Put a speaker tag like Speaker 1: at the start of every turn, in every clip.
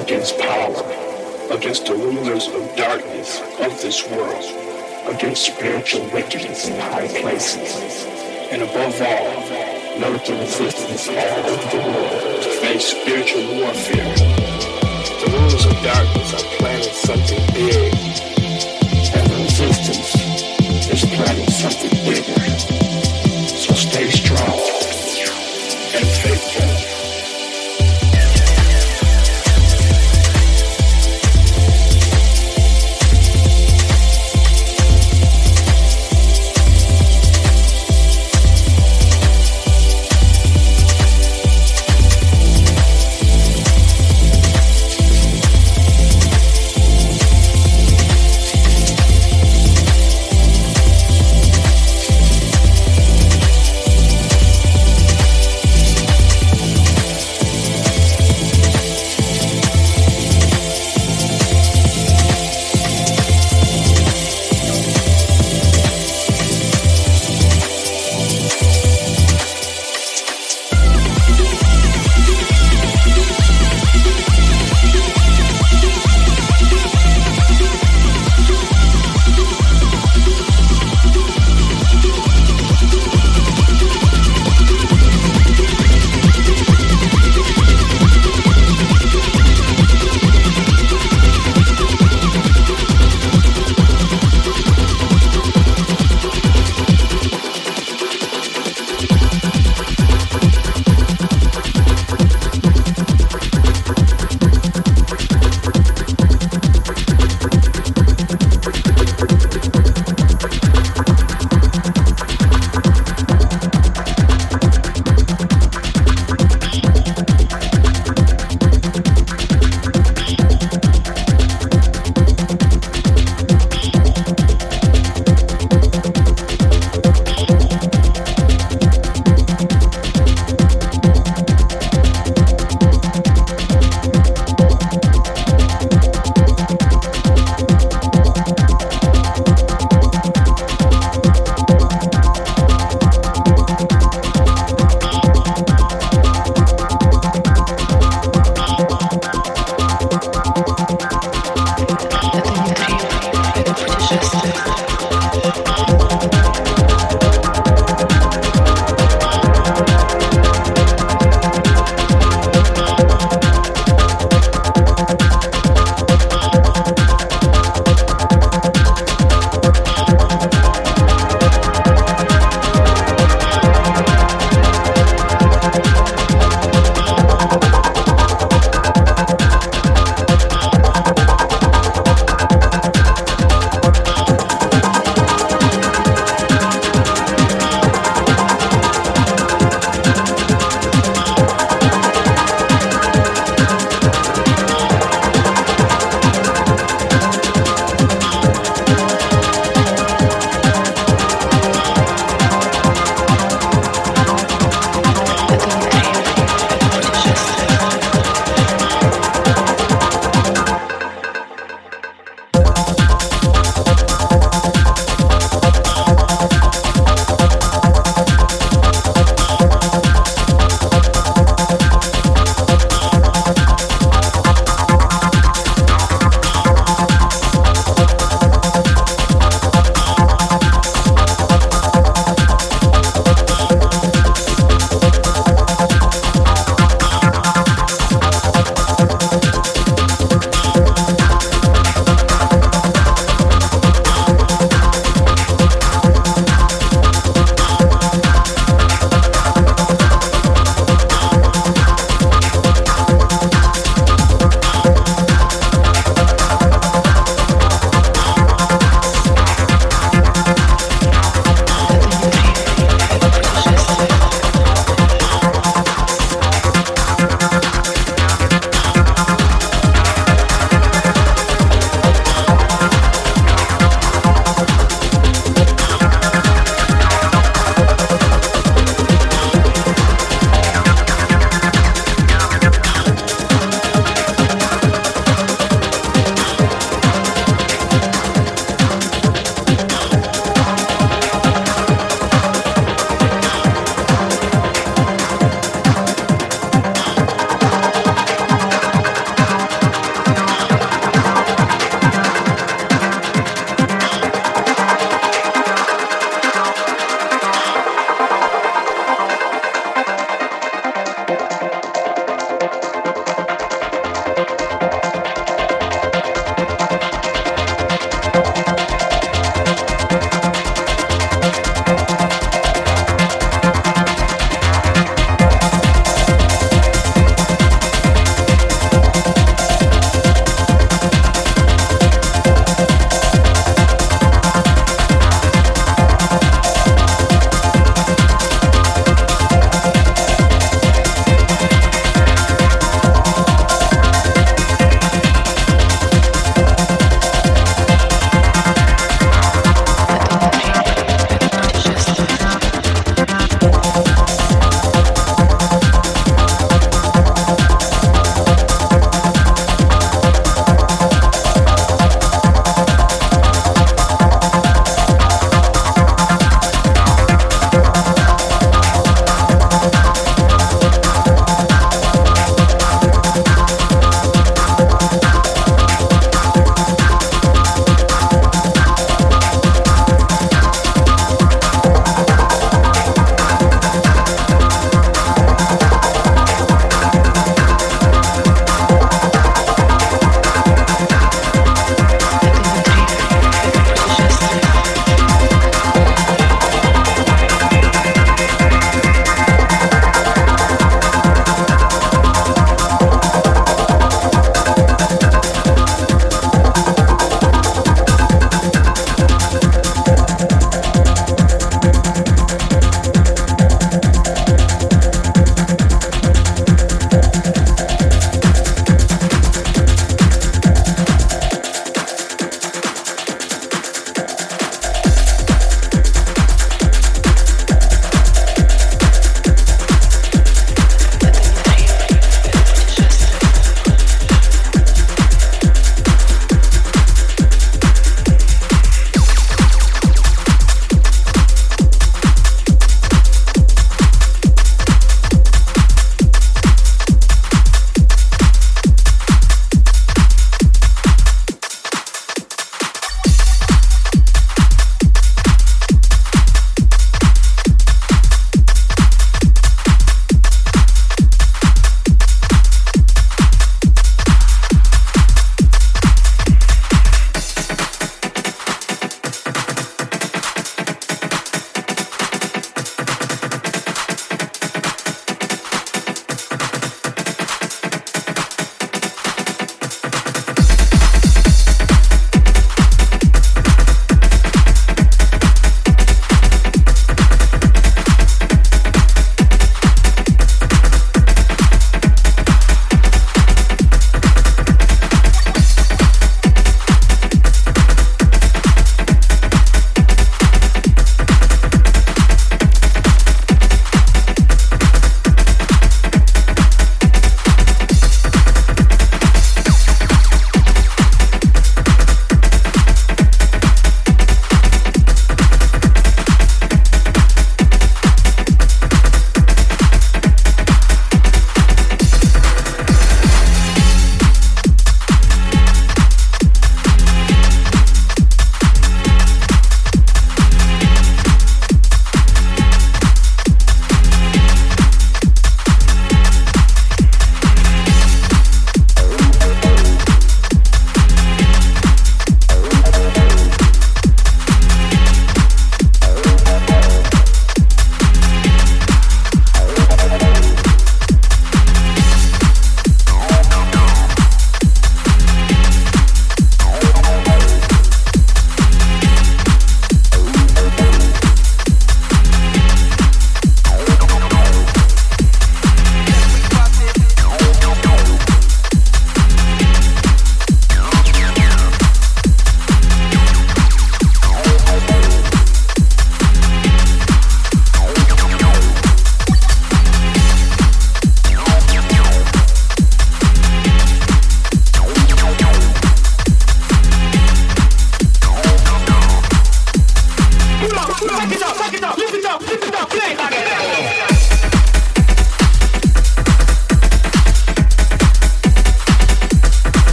Speaker 1: Against power, against the rulers of darkness of this world, against spiritual wickedness in high places, and above all, know the resistance all over the world to face spiritual warfare. The rulers of darkness are planning something big, and the resistance is planning something bigger.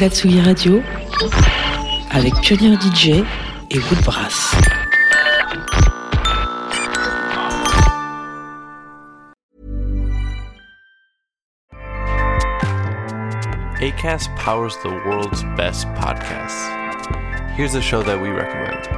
Speaker 2: Radio avec Pionnier DJ et Woodbrass.
Speaker 3: ACAST powers the world's best podcasts. Here's a show that we recommend.